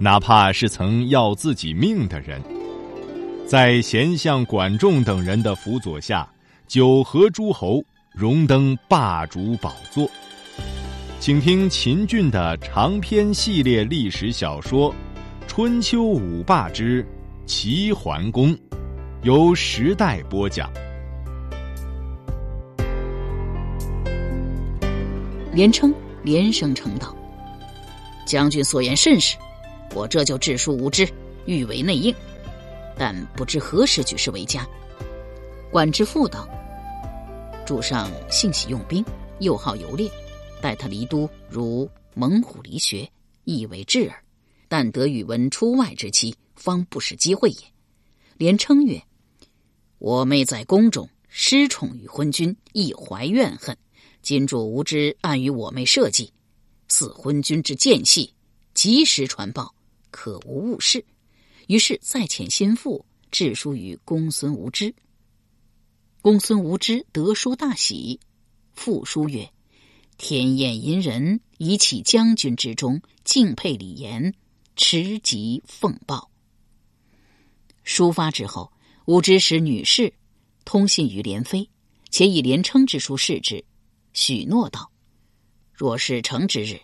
哪怕是曾要自己命的人，在贤相管仲等人的辅佐下，九合诸侯，荣登霸主宝座。请听秦俊的长篇系列历史小说《春秋五霸之齐桓公》，由时代播讲。连称连声称道：“将军所言甚是。”我这就治书无知，欲为内应，但不知何时举事为家。管之父道：“主上性喜用兵，又好游猎，待他离都，如猛虎离穴，亦为智耳。但得宇文出外之期，方不是机会也。”连称曰：“我妹在宫中失宠于昏君，亦怀怨恨。今主无知暗与我妹设计，似昏君之间隙，及时传报。”可无误事，于是再遣心腹致书于公孙无知。公孙无知得书大喜，复书曰：“天厌淫人，以启将军之中，敬佩李严，持疾奉报。”书发之后，无知使女士通信于连妃，且以连称之书示之，许诺道：“若是成之日，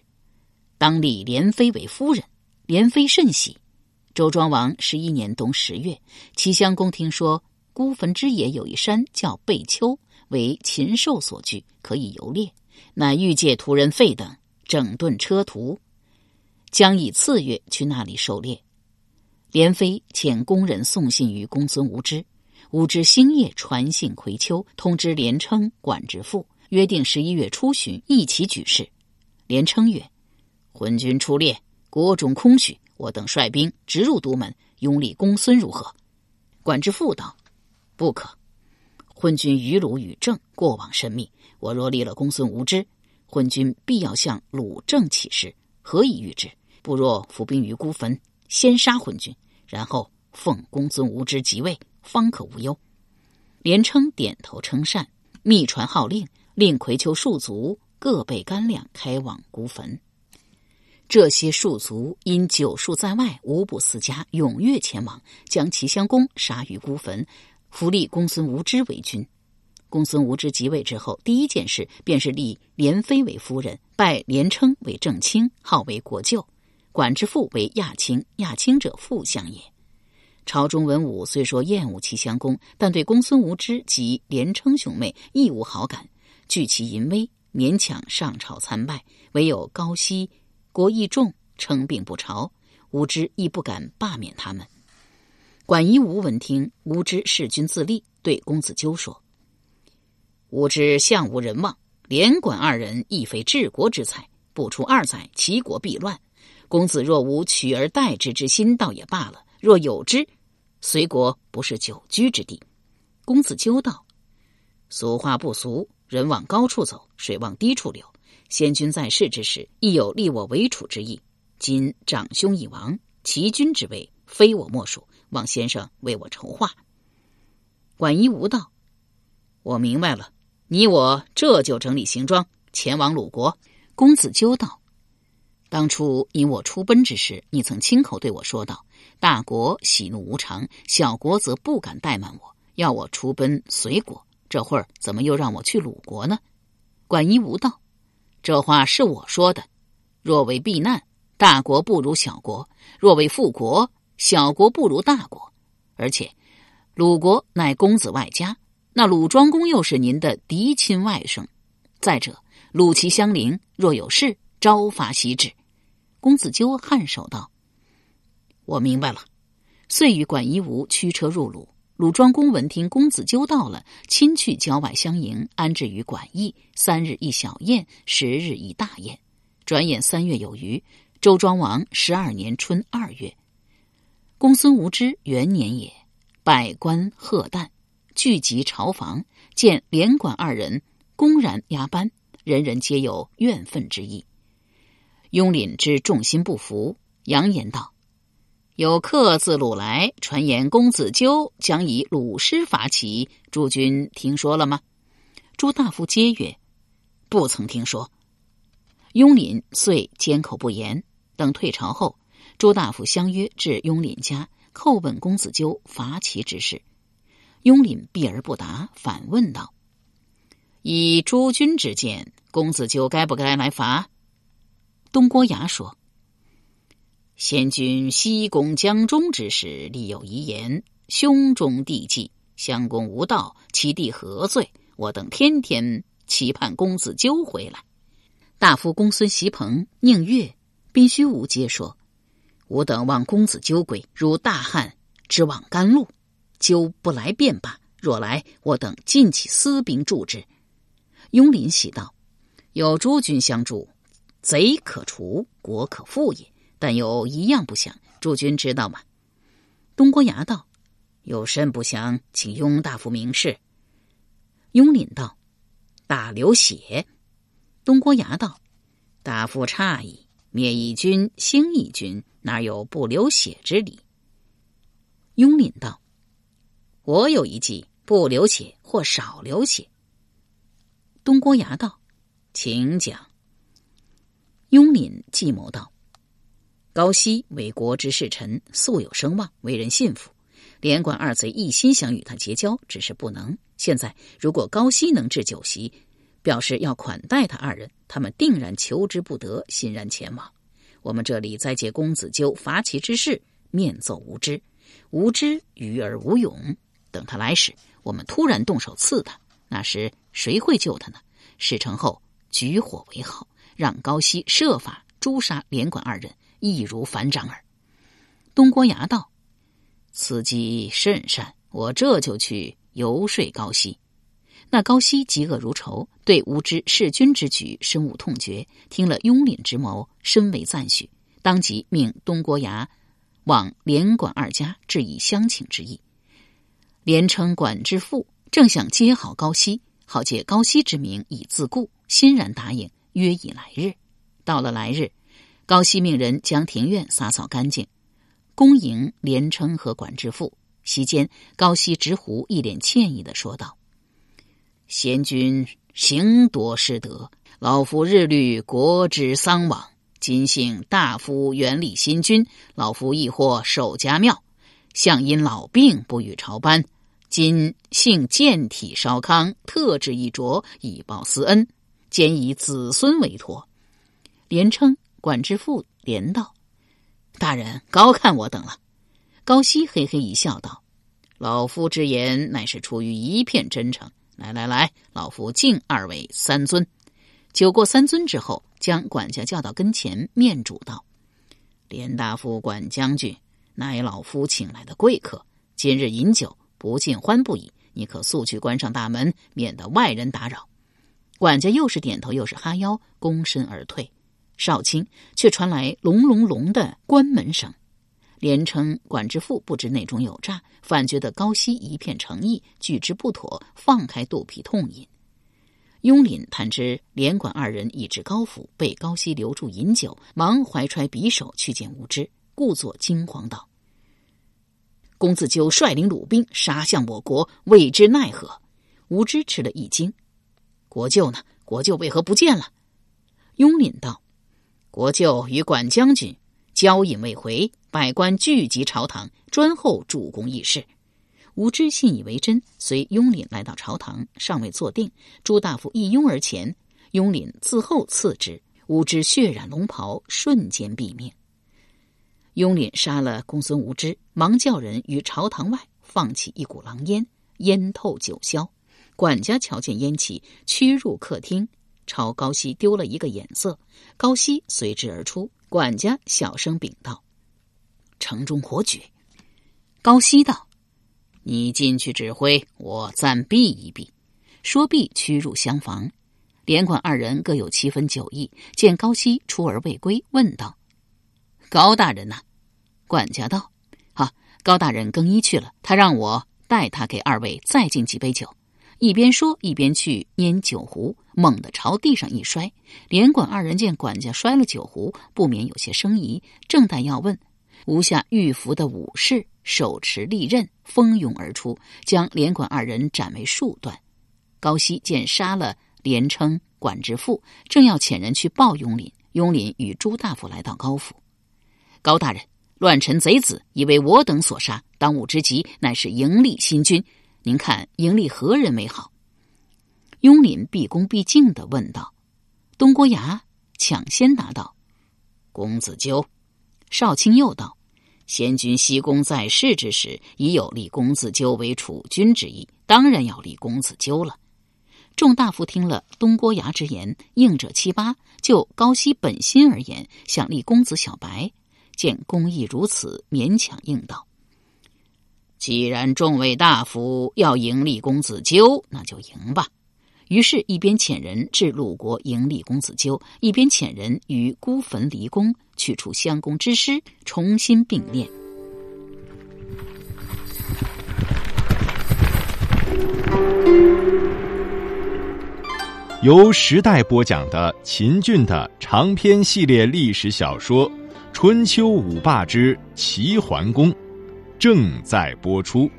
当立连妃为夫人。”连妃甚喜。周庄王十一年冬十月，齐襄公听说孤坟之野有一山叫贝丘，为禽兽所居，可以游猎，乃欲借屠人费等整顿车途，将以次月去那里狩猎。连妃遣工人送信于公孙无知，无知星夜传信葵丘，通知连称、管之父，约定十一月初旬一起举事。连称曰：“昏君出猎。”国中空虚，我等率兵直入都门，拥立公孙如何？管之父道：“不可。昏君于鲁与郑过往甚密，我若立了公孙无知，昏君必要向鲁郑起事，何以御之？不若伏兵于孤坟，先杀昏君，然后奉公孙无知即位，方可无忧。”连称点头称善，密传号令，令葵丘戍卒各备干粮，开往孤坟。这些戍卒因久戍在外，无不思家，踊跃前往，将齐襄公杀于孤坟，扶立公孙无知为君。公孙无知即位之后，第一件事便是立连妃为夫人，拜连称为正卿，号为国舅，管之父为亚卿，亚卿者副相也。朝中文武虽说厌恶齐襄公，但对公孙无知及连称兄妹亦无好感，惧其淫威，勉强上朝参拜。唯有高息。国义重，称病不朝，无知亦不敢罢免他们。管夷吾闻听，无知弑君自立，对公子纠说：“吾知相无人望，连管二人亦非治国之才，不出二载，齐国必乱。公子若无取而代之之心，倒也罢了；若有之，随国不是久居之地。”公子纠道：“俗话不俗，人往高处走，水往低处流。”先君在世之时，亦有立我为楚之意。今长兄已亡，齐君之位非我莫属，望先生为我筹划。管夷吾道：“我明白了，你我这就整理行装，前往鲁国。”公子纠道：“当初因我出奔之时，你曾亲口对我说道：大国喜怒无常，小国则不敢怠慢我，要我出奔随国。这会儿怎么又让我去鲁国呢？”管夷吾道。这话是我说的。若为避难，大国不如小国；若为复国，小国不如大国。而且，鲁国乃公子外家，那鲁庄公又是您的嫡亲外甥。再者，鲁齐相邻，若有事，朝发夕至。公子纠颔首道：“我明白了。”遂与管夷吾驱车入鲁。鲁庄公闻听公子纠到了，亲去郊外相迎，安置于馆驿。三日一小宴，十日一大宴。转眼三月有余，周庄王十二年春二月，公孙无知元年也，百官贺诞，聚集朝房，见连管二人公然压班，人人皆有怨愤之意。雍廪之众心不服，扬言道：“有客自鲁来，传言公子纠将以鲁师伐齐，诸君听说了吗？”朱大夫皆曰：“不曾听说。”雍廪遂缄口不言。等退朝后，朱大夫相约至雍廪家叩问公子纠伐齐之事。雍廪避而不答，反问道：“以诸君之见，公子纠该不该来伐？”东郭牙说：“先君西攻江中之时，立有遗言：兄终弟继，相公无道，其弟何罪？我等天天期盼公子纠回来。”大夫公孙袭鹏、宁月、宾虚无皆说：“吾等望公子纠归，如大汉之望甘露。纠不来便罢，若来，我等尽起私兵助之。”雍林喜道：“有诸君相助。”贼可除，国可复也。但有一样不详，诸君知道吗？东郭牙道：“有甚不详，请雍大夫明示。”雍廪道：“大流血。”东郭牙道：“大夫诧异，灭一军，兴一军，哪有不流血之理？”雍廪道：“我有一计，不流血或少流血。”东郭牙道：“请讲。”雍廪计谋道：“高希为国之士臣，素有声望，为人信服。连管二贼一心想与他结交，只是不能。现在如果高希能置酒席，表示要款待他二人，他们定然求之不得，欣然前往。我们这里再借公子纠伐齐之事，面奏无知，无知愚而无勇。等他来时，我们突然动手刺他，那时谁会救他呢？事成后，举火为号。”让高希设法诛杀连管二人，易如反掌耳。东郭牙道：“此计甚善，我这就去游说高希。”那高希嫉恶如仇，对无知弑君之举深恶痛绝。听了雍领之谋，深为赞许，当即命东郭牙往连管二家致以相请之意。连称管之父正想接好高希，好借高希之名以自固，欣然答应。约以来日，到了来日，高希命人将庭院洒扫干净，恭迎连称和管之父。席间，高希执壶，一脸歉意的说道：“贤君行多失德，老夫日虑国之丧亡，今幸大夫原立新君，老夫亦获守家庙。相因老病不与朝班，今幸健体稍康，特制一酌以报私恩。”兼以子孙为托，连称管之父连道：“大人高看我等了。”高希嘿嘿一笑，道：“老夫之言乃是出于一片真诚。来来来，老夫敬二位三尊。”酒过三尊之后，将管家叫到跟前，面主道：“连大夫、管将军，乃老夫请来的贵客，今日饮酒不尽欢不已，你可速去关上大门，免得外人打扰。”管家又是点头又是哈腰，躬身而退。少卿却传来隆隆隆的关门声，连称管之父不知内中有诈，反觉得高希一片诚意，拒之不妥，放开肚皮痛饮。雍廪探知连管二人已至高府，被高希留住饮酒，忙怀揣匕首去见无知，故作惊慌道：“公子纠率领鲁兵杀向我国，未知奈何？”无知吃了一惊。国舅呢？国舅为何不见了？雍廪道：“国舅与管将军交引未回，百官聚集朝堂，专候主公议事。”吴知信以为真，随雍廪来到朝堂，尚未坐定，朱大夫一拥而前，雍廪自后刺之，吴知血染龙袍，瞬间毙命。雍廪杀了公孙无知，忙叫人于朝堂外放起一股狼烟，烟透九霄。管家瞧见烟气，驱入客厅，朝高希丢了一个眼色。高希随之而出。管家小声禀道：“城中火举。”高希道：“你进去指挥，我暂避一避。”说毕，驱入厢房。连管二人各有七分酒意，见高希出而未归，问道：“高大人呐？”管家道：“啊，高大人更衣去了，他让我带他给二位再敬几杯酒。一边说一边去拈酒壶，猛地朝地上一摔。连管二人见管家摔了酒壶，不免有些生疑，正待要问，无下御服的武士手持利刃，蜂拥而出，将连管二人斩为数段。高希见杀了连称、管之父，正要遣人去报雍林。雍林与朱大夫来到高府，高大人，乱臣贼子已为我等所杀，当务之急乃是迎立新君。您看，迎立何人为好？雍林毕恭毕敬的问道。东郭牙抢先答道：“公子纠。”少卿又道：“先君西宫在世之时，已有立公子纠为储君之意，当然要立公子纠了。”众大夫听了东郭牙之言，应者七八。就高希本心而言，想立公子小白，见公义如此，勉强应道。既然众位大夫要迎立公子纠，那就迎吧。于是，一边遣人至鲁国迎立公子纠，一边遣人于孤坟离宫，取出襄公之尸，重新并列。由时代播讲的秦俊的长篇系列历史小说《春秋五霸之齐桓公》。正在播出。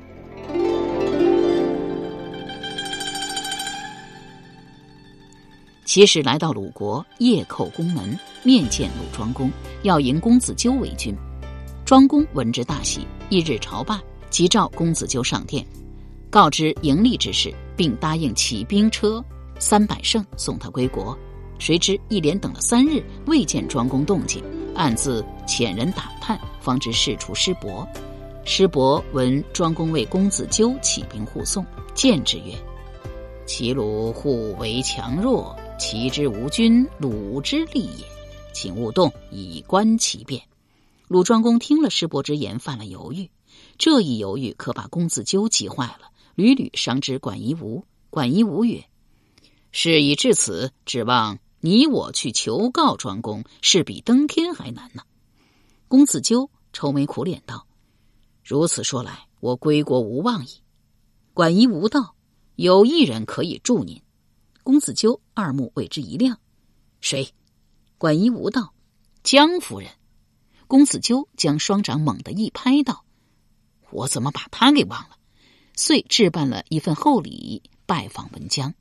其实来到鲁国，夜叩宫门，面见鲁庄公，要迎公子纠为君。庄公闻之大喜，一日朝罢，即召公子纠上殿，告知迎立之事，并答应起兵车三百乘送他归国。谁知一连等了三日，未见庄公动静，暗自遣人打探，方知事出师伯。师伯闻庄公为公子纠起兵护送，见之曰：“齐鲁互为强弱，齐之无君，鲁之利也。请勿动，以观其变。”鲁庄公听了师伯之言，犯了犹豫。这一犹豫，可把公子纠急坏了，屡屡伤之管夷吾。管夷吾曰：“事已至此，指望你我去求告庄公，是比登天还难呢。”公子纠愁眉苦脸道。如此说来，我归国无望矣。管夷吾道：“有一人可以助您。”公子纠二目为之一亮：“谁？”管夷吾道：“江夫人。”公子纠将双掌猛地一拍道：“我怎么把他给忘了？”遂置办了一份厚礼，拜访文姜。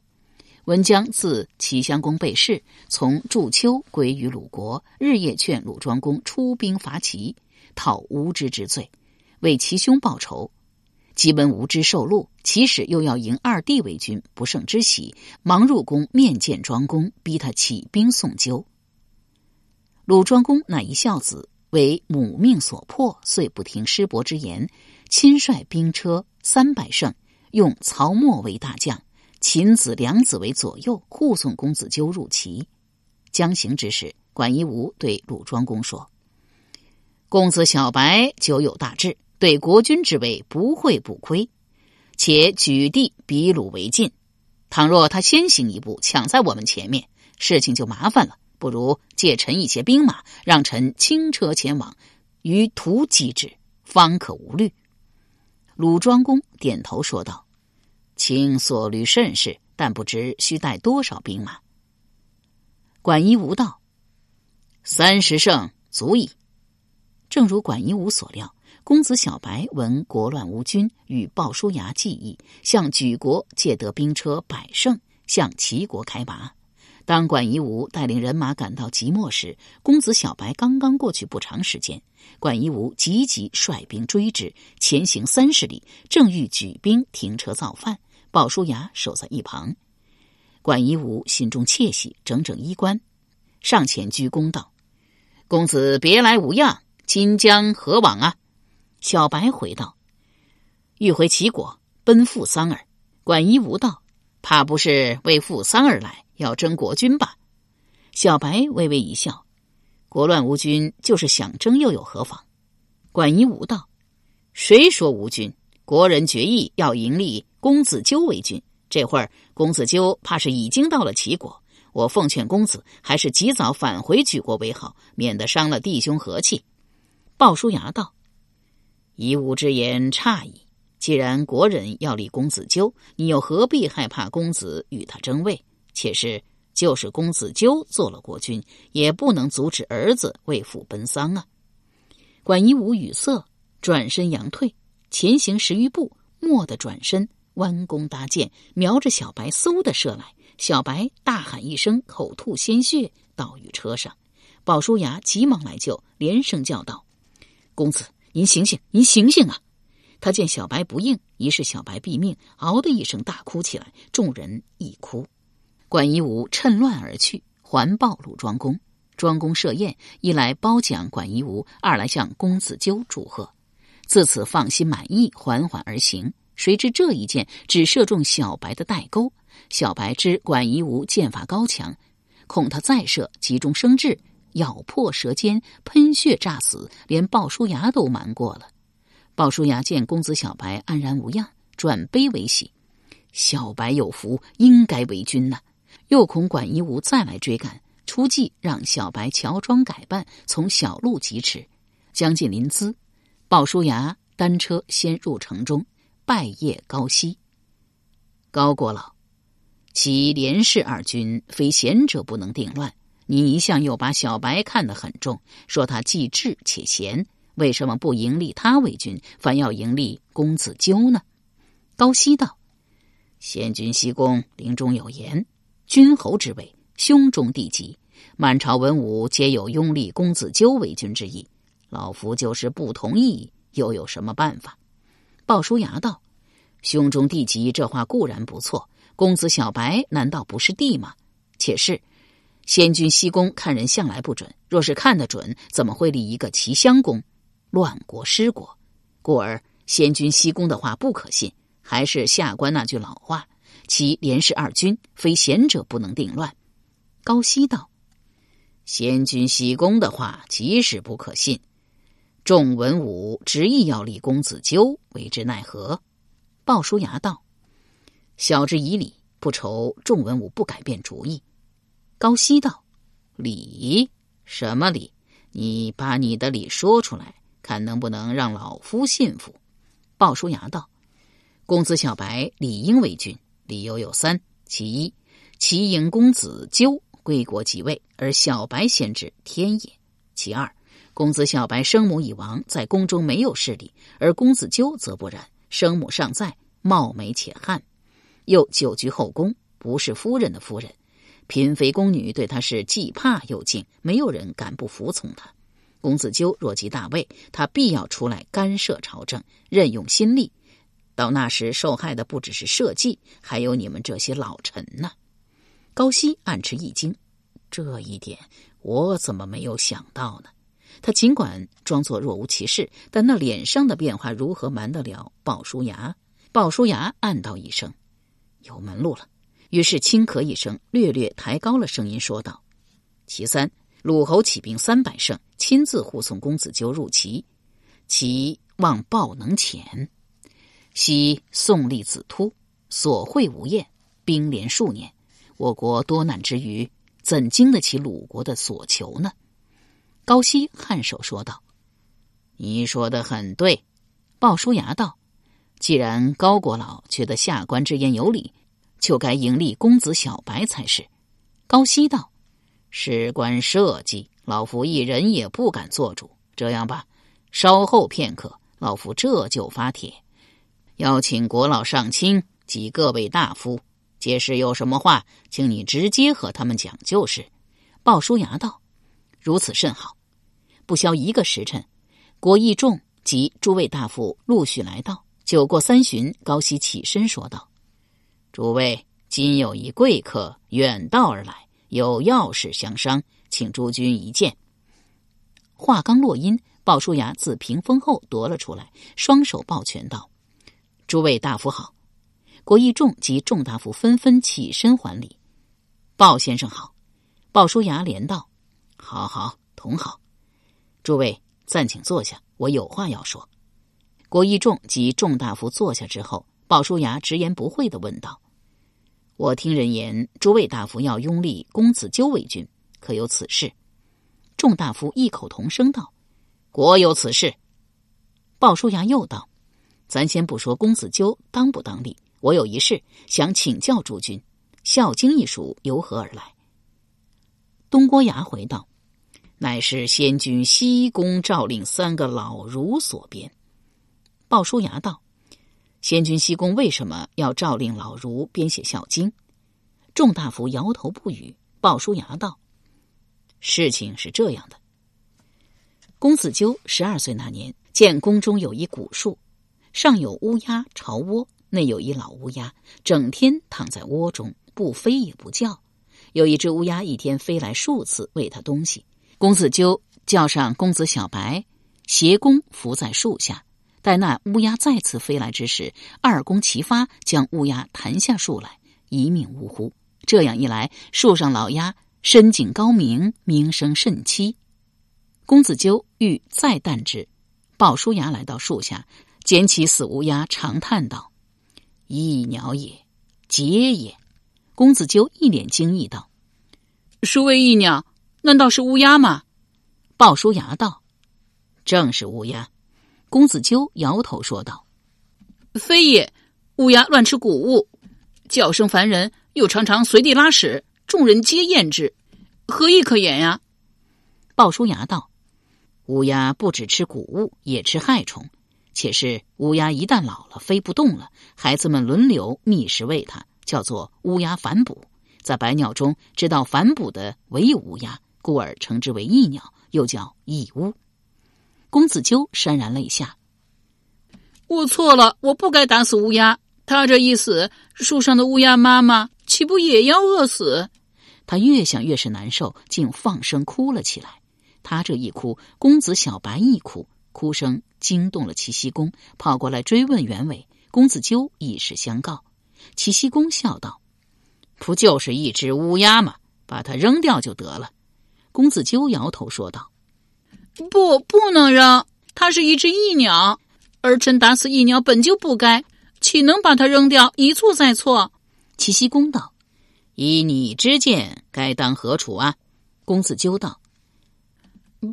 文姜自齐襄公被弑，从祝丘归于鲁国，日夜劝鲁庄公出兵伐齐，讨无知之罪。为其兄报仇，即闻无知受戮，其使又要迎二弟为君，不胜之喜，忙入宫面见庄公，逼他起兵送纠。鲁庄公乃一孝子，为母命所迫，遂不听师伯之言，亲率兵车三百乘，用曹沫为大将，秦子、梁子为左右，护送公子纠入齐。将行之时，管夷吾对鲁庄公说：“公子小白久有大志。”对国君之位不会不亏，且举地比鲁为近。倘若他先行一步，抢在我们前面，事情就麻烦了。不如借臣一些兵马，让臣轻车前往，于途击之，方可无虑。鲁庄公点头说道：“卿所虑甚是，但不知需带多少兵马。”管夷吾道：“三十胜足矣。”正如管夷吾所料。公子小白闻国乱无君，与鲍叔牙计议，向举国借得兵车百乘，向齐国开拔。当管夷吾带领人马赶到即墨时，公子小白刚刚过去不长时间。管夷吾急急率兵追之，前行三十里，正欲举兵停车造饭，鲍叔牙守在一旁。管夷吾心中窃喜，整整衣冠，上前鞠躬道：“公子别来无恙，今将何往啊？”小白回道：“欲回齐国，奔赴桑儿。”管夷吾道：“怕不是为赴桑儿来，要争国君吧？”小白微微一笑：“国乱无君，就是想争又有何妨？”管夷吾道：“谁说无君？国人决议要迎立公子纠为君，这会儿公子纠怕是已经到了齐国。我奉劝公子，还是及早返回举国为好，免得伤了弟兄和气。”鲍叔牙道。夷吾之言差矣。既然国人要立公子纠，你又何必害怕公子与他争位？且是，就是公子纠做了国君，也不能阻止儿子为父奔丧啊！管夷吾语塞，转身扬退，前行十余步，蓦地转身，弯弓搭箭，瞄着小白，嗖的射来。小白大喊一声，口吐鲜血，倒于车上。鲍叔牙急忙来救，连声叫道：“公子，您醒醒，您醒醒啊！”他见小白不应，于是小白毙命，嗷的一声大哭起来。众人亦哭。管夷吾趁乱而去，环抱鲁庄公。庄公设宴，一来褒奖管夷吾，二来向公子纠祝贺。自此放心满意，缓缓而行。谁知这一箭只射中小白的带钩。小白知管夷吾剑法高强，恐他再射急中生智，咬破舌尖，喷血诈死，连鲍叔牙都瞒过了。鲍叔牙见公子小白安然无恙，转悲为喜。小白有福，应该为君呐。又恐管夷吾再来追赶，出计让小白乔装改扮，从小路疾驰。将近临淄，鲍叔牙单车先入城中，拜谒高息。高国老，其连氏二君非贤者不能定乱。你一向又把小白看得很重，说他既智且贤。为什么不迎立他为君，反要迎立公子纠呢？高希道：“先君西宫临终有言，君侯之位，兄终弟及，满朝文武皆有拥立公子纠为君之意。老夫就是不同意，又有什么办法？”鲍叔牙道：“兄终弟及这话固然不错，公子小白难道不是弟吗？且是先君西宫看人向来不准，若是看得准，怎么会立一个齐襄公？”乱国失国，故而先君西宫的话不可信。还是下官那句老话：其连氏二君，非贤者不能定乱。高希道：先君西宫的话，即使不可信，众文武执意要立公子纠，为之奈何？鲍叔牙道：晓之以理，不愁众文武不改变主意。高希道：礼？什么礼？你把你的礼说出来。看能不能让老夫信服。鲍叔牙道：“公子小白理应为君，理由有三：其一，齐颖公子纠归国即位，而小白先至天也；其二，公子小白生母已亡，在宫中没有势力，而公子纠则不然，生母尚在，貌美且悍，又久居后宫，不是夫人的夫人，嫔妃宫女对他是既怕又敬，没有人敢不服从他。”公子纠若即大位，他必要出来干涉朝政，任用新吏。到那时，受害的不只是社稷，还有你们这些老臣呢。高希暗吃一惊，这一点我怎么没有想到呢？他尽管装作若无其事，但那脸上的变化如何瞒得了鲍叔牙？鲍叔牙暗道一声：“有门路了。”于是轻咳一声，略略抬高了声音说道：“其三。”鲁侯起兵三百胜，亲自护送公子纠入齐，其望报能遣。昔宋立子突，所会无厌，兵连数年，我国多难之余，怎经得起鲁国的所求呢？高希颔首说道：“你说的很对。”鲍叔牙道：“既然高国老觉得下官之言有理，就该盈利公子小白才是。”高希道。事关社稷，老夫一人也不敢做主。这样吧，稍后片刻，老夫这就发帖，邀请国老上卿及各位大夫，届时有什么话，请你直接和他们讲就是。鲍叔牙道：“如此甚好。”不消一个时辰，国义仲及诸位大夫陆续来到。酒过三巡，高希起身说道：“诸位，今有一贵客远道而来。”有要事相商，请诸君一见。话刚落音，鲍叔牙自屏风后夺了出来，双手抱拳道：“诸位大夫好！”国义仲及众大夫纷纷起身还礼。鲍先生好！鲍叔牙连道：“好好，同好。”诸位暂请坐下，我有话要说。国义仲及众大夫坐下之后，鲍叔牙直言不讳的问道。我听人言，诸位大夫要拥立公子纠为君，可有此事？众大夫异口同声道：“国有此事。”鲍叔牙又道：“咱先不说公子纠当不当立，我有一事想请教诸君，《孝经》一书由何而来？”东郭牙回道：“乃是先君西宫诏令三个老儒所编。”鲍叔牙道：“先君西宫为什么要诏令老儒编写《孝经》？”众大夫摇头不语。鲍叔牙道：“事情是这样的。公子纠十二岁那年，见宫中有一古树，上有乌鸦巢窝，内有一老乌鸦，整天躺在窝中，不飞也不叫。有一只乌鸦一天飞来数次喂它东西。公子纠叫上公子小白，携弓伏在树下。待那乌鸦再次飞来之时，二弓齐发，将乌鸦弹下树来，一命呜呼。这样一来，树上老鸦深井高明，名声甚凄。公子纠欲再啖之，鲍叔牙来到树下，捡起死乌鸦，长叹道：“一鸟也，杰也。”公子纠一脸惊异道：“殊为一鸟，难道是乌鸦吗？”鲍叔牙道：“正是乌鸦。”公子纠摇头说道：“非也，乌鸦乱吃谷物，叫声烦人。”又常常随地拉屎，众人皆厌之，何意可言呀？鲍叔牙道：“乌鸦不只吃谷物，也吃害虫。且是乌鸦一旦老了，飞不动了，孩子们轮流觅食喂它，叫做乌鸦反哺。在百鸟中，知道反哺的唯有乌鸦，故而称之为异鸟，又叫异乌。”公子纠潸然泪下：“我错了，我不该打死乌鸦。他这一死，树上的乌鸦妈妈。”岂不也要饿死？他越想越是难受，竟放声哭了起来。他这一哭，公子小白一哭，哭声惊动了齐僖公，跑过来追问原委。公子纠以示相告。齐僖公笑道：“不就是一只乌鸦吗？把它扔掉就得了。”公子纠摇头说道：“不，不能扔。它是一只异鸟，儿臣打死异鸟本就不该，岂能把它扔掉？一错再错。”齐僖公道：“以你之见，该当何处啊？”公子纠道：“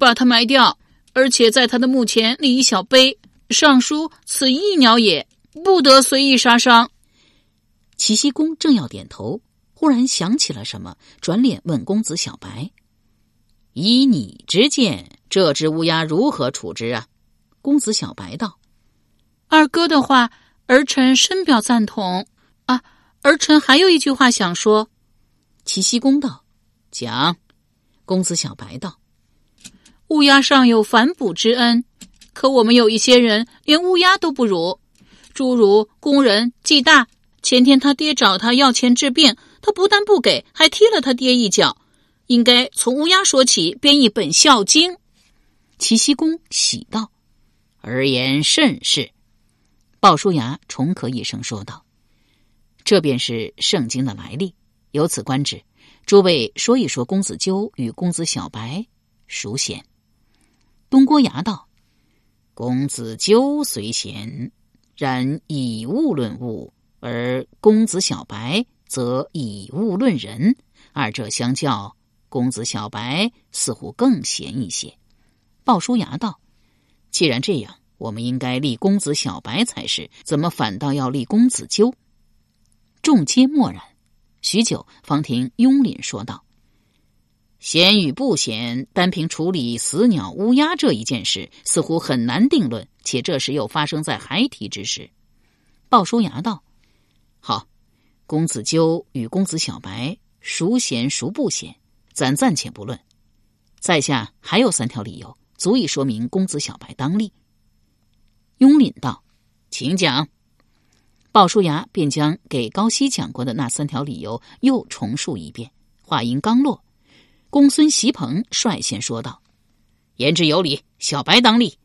把它埋掉，而且在他的墓前立一小碑，上书‘此异鸟也，不得随意杀伤’。”齐僖公正要点头，忽然想起了什么，转脸问公子小白：“以你之见，这只乌鸦如何处置啊？”公子小白道：“二哥的话，儿臣深表赞同啊。”儿臣还有一句话想说，齐僖公道：“讲。”公子小白道：“乌鸦尚有反哺之恩，可我们有一些人连乌鸦都不如，诸如工人季大。前天他爹找他要钱治病，他不但不给，还踢了他爹一脚。应该从乌鸦说起，编一本《孝经》。”齐僖公喜道：“而言甚是。”鲍叔牙重咳一声说道。这便是圣经的来历。由此观之，诸位说一说公子纠与公子小白孰贤？东郭牙道：“公子纠虽贤，然以物论物；而公子小白则以物论人。二者相较，公子小白似乎更贤一些。”鲍叔牙道：“既然这样，我们应该立公子小白才是，怎么反倒要立公子纠？”众皆默然，许久，方听雍廪说道：“贤与不贤，单凭处理死鸟乌鸦这一件事，似乎很难定论。且这时又发生在孩提之时。”鲍叔牙道：“好，公子纠与公子小白，孰贤孰不贤，咱暂且不论。在下还有三条理由，足以说明公子小白当立。”雍廪道：“请讲。”鲍叔牙便将给高希讲过的那三条理由又重述一遍。话音刚落，公孙袭鹏率先说道：“言之有理，小白当立。”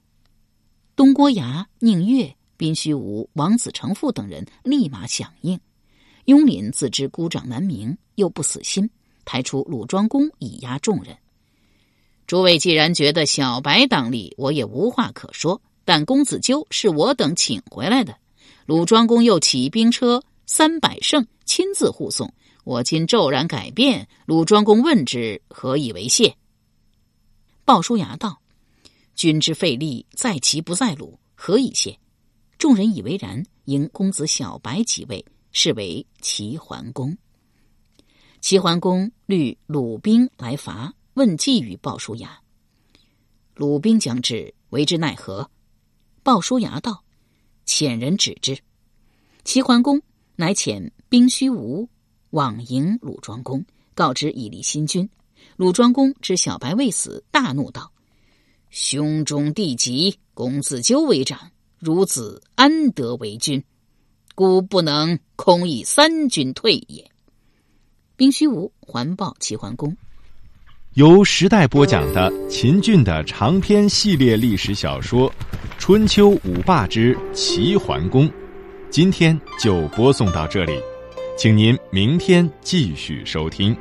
东郭牙、宁月、宾虚无、王子成父等人立马响应。雍廪自知孤掌难鸣，又不死心，抬出鲁庄公以压众人。诸位既然觉得小白当立，我也无话可说。但公子纠是我等请回来的。鲁庄公又起兵车三百乘，亲自护送。我今骤然改变，鲁庄公问之，何以为谢？鲍叔牙道：“君之费力，在其不在鲁。何以谢。众人以为然，迎公子小白即位，是为齐桓公。齐桓公率鲁兵来伐，问计于鲍叔牙。鲁兵将至，为之奈何？鲍叔牙道：“遣人止之。”齐桓公乃遣兵虚无往迎鲁庄公，告知以立新君。鲁庄公知小白未死，大怒道：“兄终弟及，公自纠为长。”孺子安得为君？故不能空以三军退也。兵虚无环抱齐桓公，由时代播讲的秦俊的长篇系列历史小说《春秋五霸之齐桓公》，今天就播送到这里，请您明天继续收听。